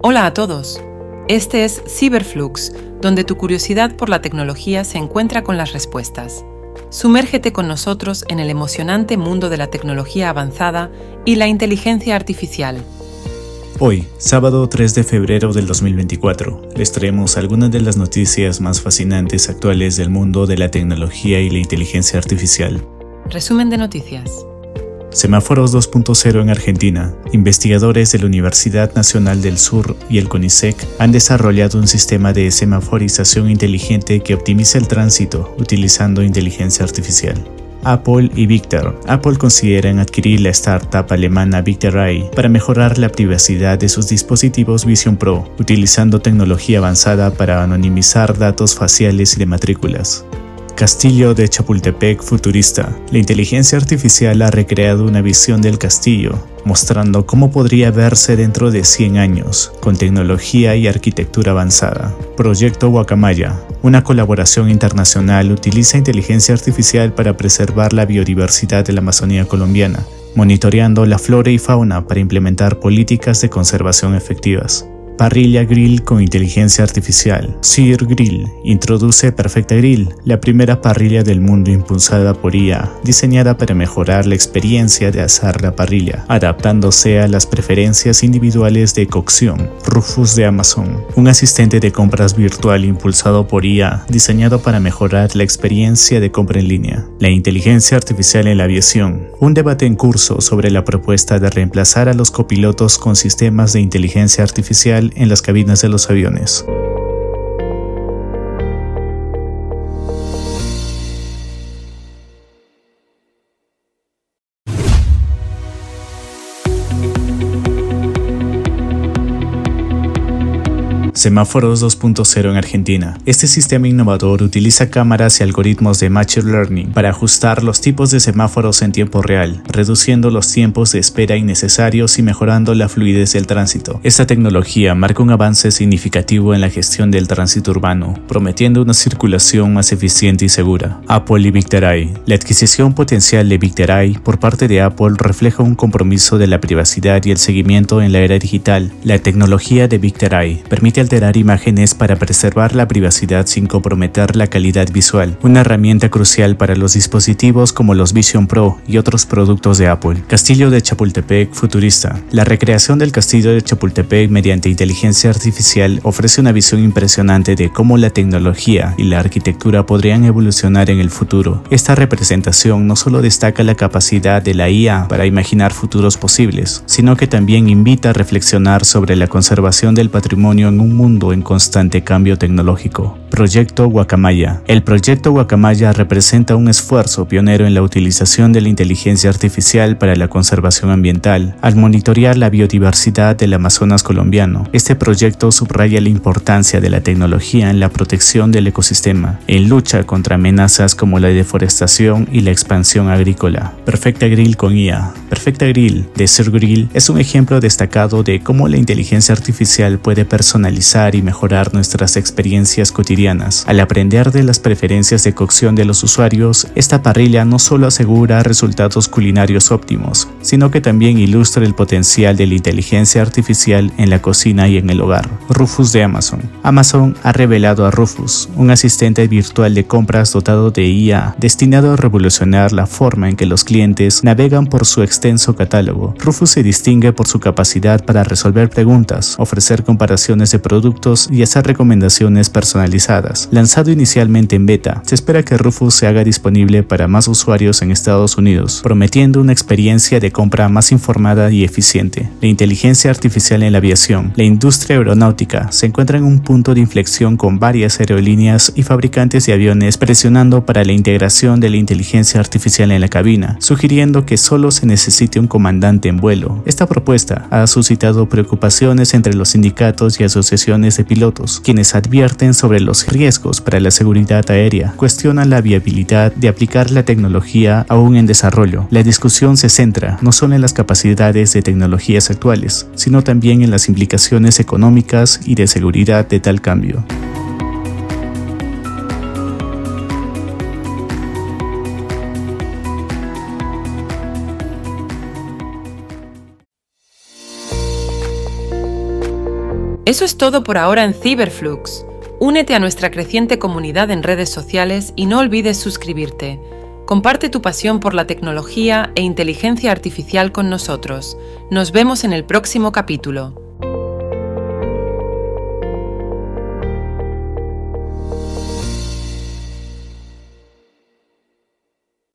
Hola a todos. Este es Cyberflux, donde tu curiosidad por la tecnología se encuentra con las respuestas. Sumérgete con nosotros en el emocionante mundo de la tecnología avanzada y la inteligencia artificial. Hoy, sábado 3 de febrero del 2024, les traemos algunas de las noticias más fascinantes actuales del mundo de la tecnología y la inteligencia artificial. Resumen de noticias. Semáforos 2.0 en Argentina. Investigadores de la Universidad Nacional del Sur y el CONICET han desarrollado un sistema de semaforización inteligente que optimiza el tránsito utilizando inteligencia artificial. Apple y Victor. Apple consideran adquirir la startup alemana Victor para mejorar la privacidad de sus dispositivos Vision Pro, utilizando tecnología avanzada para anonimizar datos faciales y de matrículas. Castillo de Chapultepec futurista. La inteligencia artificial ha recreado una visión del castillo, mostrando cómo podría verse dentro de 100 años, con tecnología y arquitectura avanzada. Proyecto Guacamaya. Una colaboración internacional utiliza inteligencia artificial para preservar la biodiversidad de la Amazonía colombiana, monitoreando la flora y fauna para implementar políticas de conservación efectivas. Parrilla Grill con inteligencia artificial. Sear Grill introduce Perfecta Grill, la primera parrilla del mundo impulsada por IA, diseñada para mejorar la experiencia de asar la parrilla, adaptándose a las preferencias individuales de cocción. Rufus de Amazon, un asistente de compras virtual impulsado por IA, diseñado para mejorar la experiencia de compra en línea. La inteligencia artificial en la aviación. Un debate en curso sobre la propuesta de reemplazar a los copilotos con sistemas de inteligencia artificial en las cabinas de los aviones. Semáforos 2.0 en Argentina. Este sistema innovador utiliza cámaras y algoritmos de Machine Learning para ajustar los tipos de semáforos en tiempo real, reduciendo los tiempos de espera innecesarios y mejorando la fluidez del tránsito. Esta tecnología marca un avance significativo en la gestión del tránsito urbano, prometiendo una circulación más eficiente y segura. Apple y Victoray. La adquisición potencial de Victoray por parte de Apple refleja un compromiso de la privacidad y el seguimiento en la era digital. La tecnología de Victoray permite alterar imágenes para preservar la privacidad sin comprometer la calidad visual, una herramienta crucial para los dispositivos como los Vision Pro y otros productos de Apple. Castillo de Chapultepec futurista. La recreación del castillo de Chapultepec mediante inteligencia artificial ofrece una visión impresionante de cómo la tecnología y la arquitectura podrían evolucionar en el futuro. Esta representación no solo destaca la capacidad de la IA para imaginar futuros posibles, sino que también invita a reflexionar sobre la conservación del patrimonio en un mundo en constante cambio tecnológico. Proyecto Guacamaya. El proyecto Guacamaya representa un esfuerzo pionero en la utilización de la inteligencia artificial para la conservación ambiental, al monitorear la biodiversidad del Amazonas colombiano. Este proyecto subraya la importancia de la tecnología en la protección del ecosistema, en lucha contra amenazas como la deforestación y la expansión agrícola. Perfecta Grill con IA. Perfecta Grill de Sir Grill es un ejemplo destacado de cómo la inteligencia artificial puede personalizar y mejorar nuestras experiencias cotidianas. Al aprender de las preferencias de cocción de los usuarios, esta parrilla no solo asegura resultados culinarios óptimos, sino que también ilustra el potencial de la inteligencia artificial en la cocina y en el hogar. Rufus de Amazon. Amazon ha revelado a Rufus, un asistente virtual de compras dotado de IA, destinado a revolucionar la forma en que los clientes navegan por su extenso catálogo. Rufus se distingue por su capacidad para resolver preguntas, ofrecer comparaciones de productos productos y hacer recomendaciones personalizadas. Lanzado inicialmente en beta, se espera que Rufus se haga disponible para más usuarios en Estados Unidos, prometiendo una experiencia de compra más informada y eficiente. La inteligencia artificial en la aviación. La industria aeronáutica se encuentra en un punto de inflexión con varias aerolíneas y fabricantes de aviones presionando para la integración de la inteligencia artificial en la cabina, sugiriendo que solo se necesite un comandante en vuelo. Esta propuesta ha suscitado preocupaciones entre los sindicatos y de pilotos, quienes advierten sobre los riesgos para la seguridad aérea, cuestionan la viabilidad de aplicar la tecnología aún en desarrollo. La discusión se centra no solo en las capacidades de tecnologías actuales, sino también en las implicaciones económicas y de seguridad de tal cambio. Eso es todo por ahora en Cyberflux. Únete a nuestra creciente comunidad en redes sociales y no olvides suscribirte. Comparte tu pasión por la tecnología e inteligencia artificial con nosotros. Nos vemos en el próximo capítulo.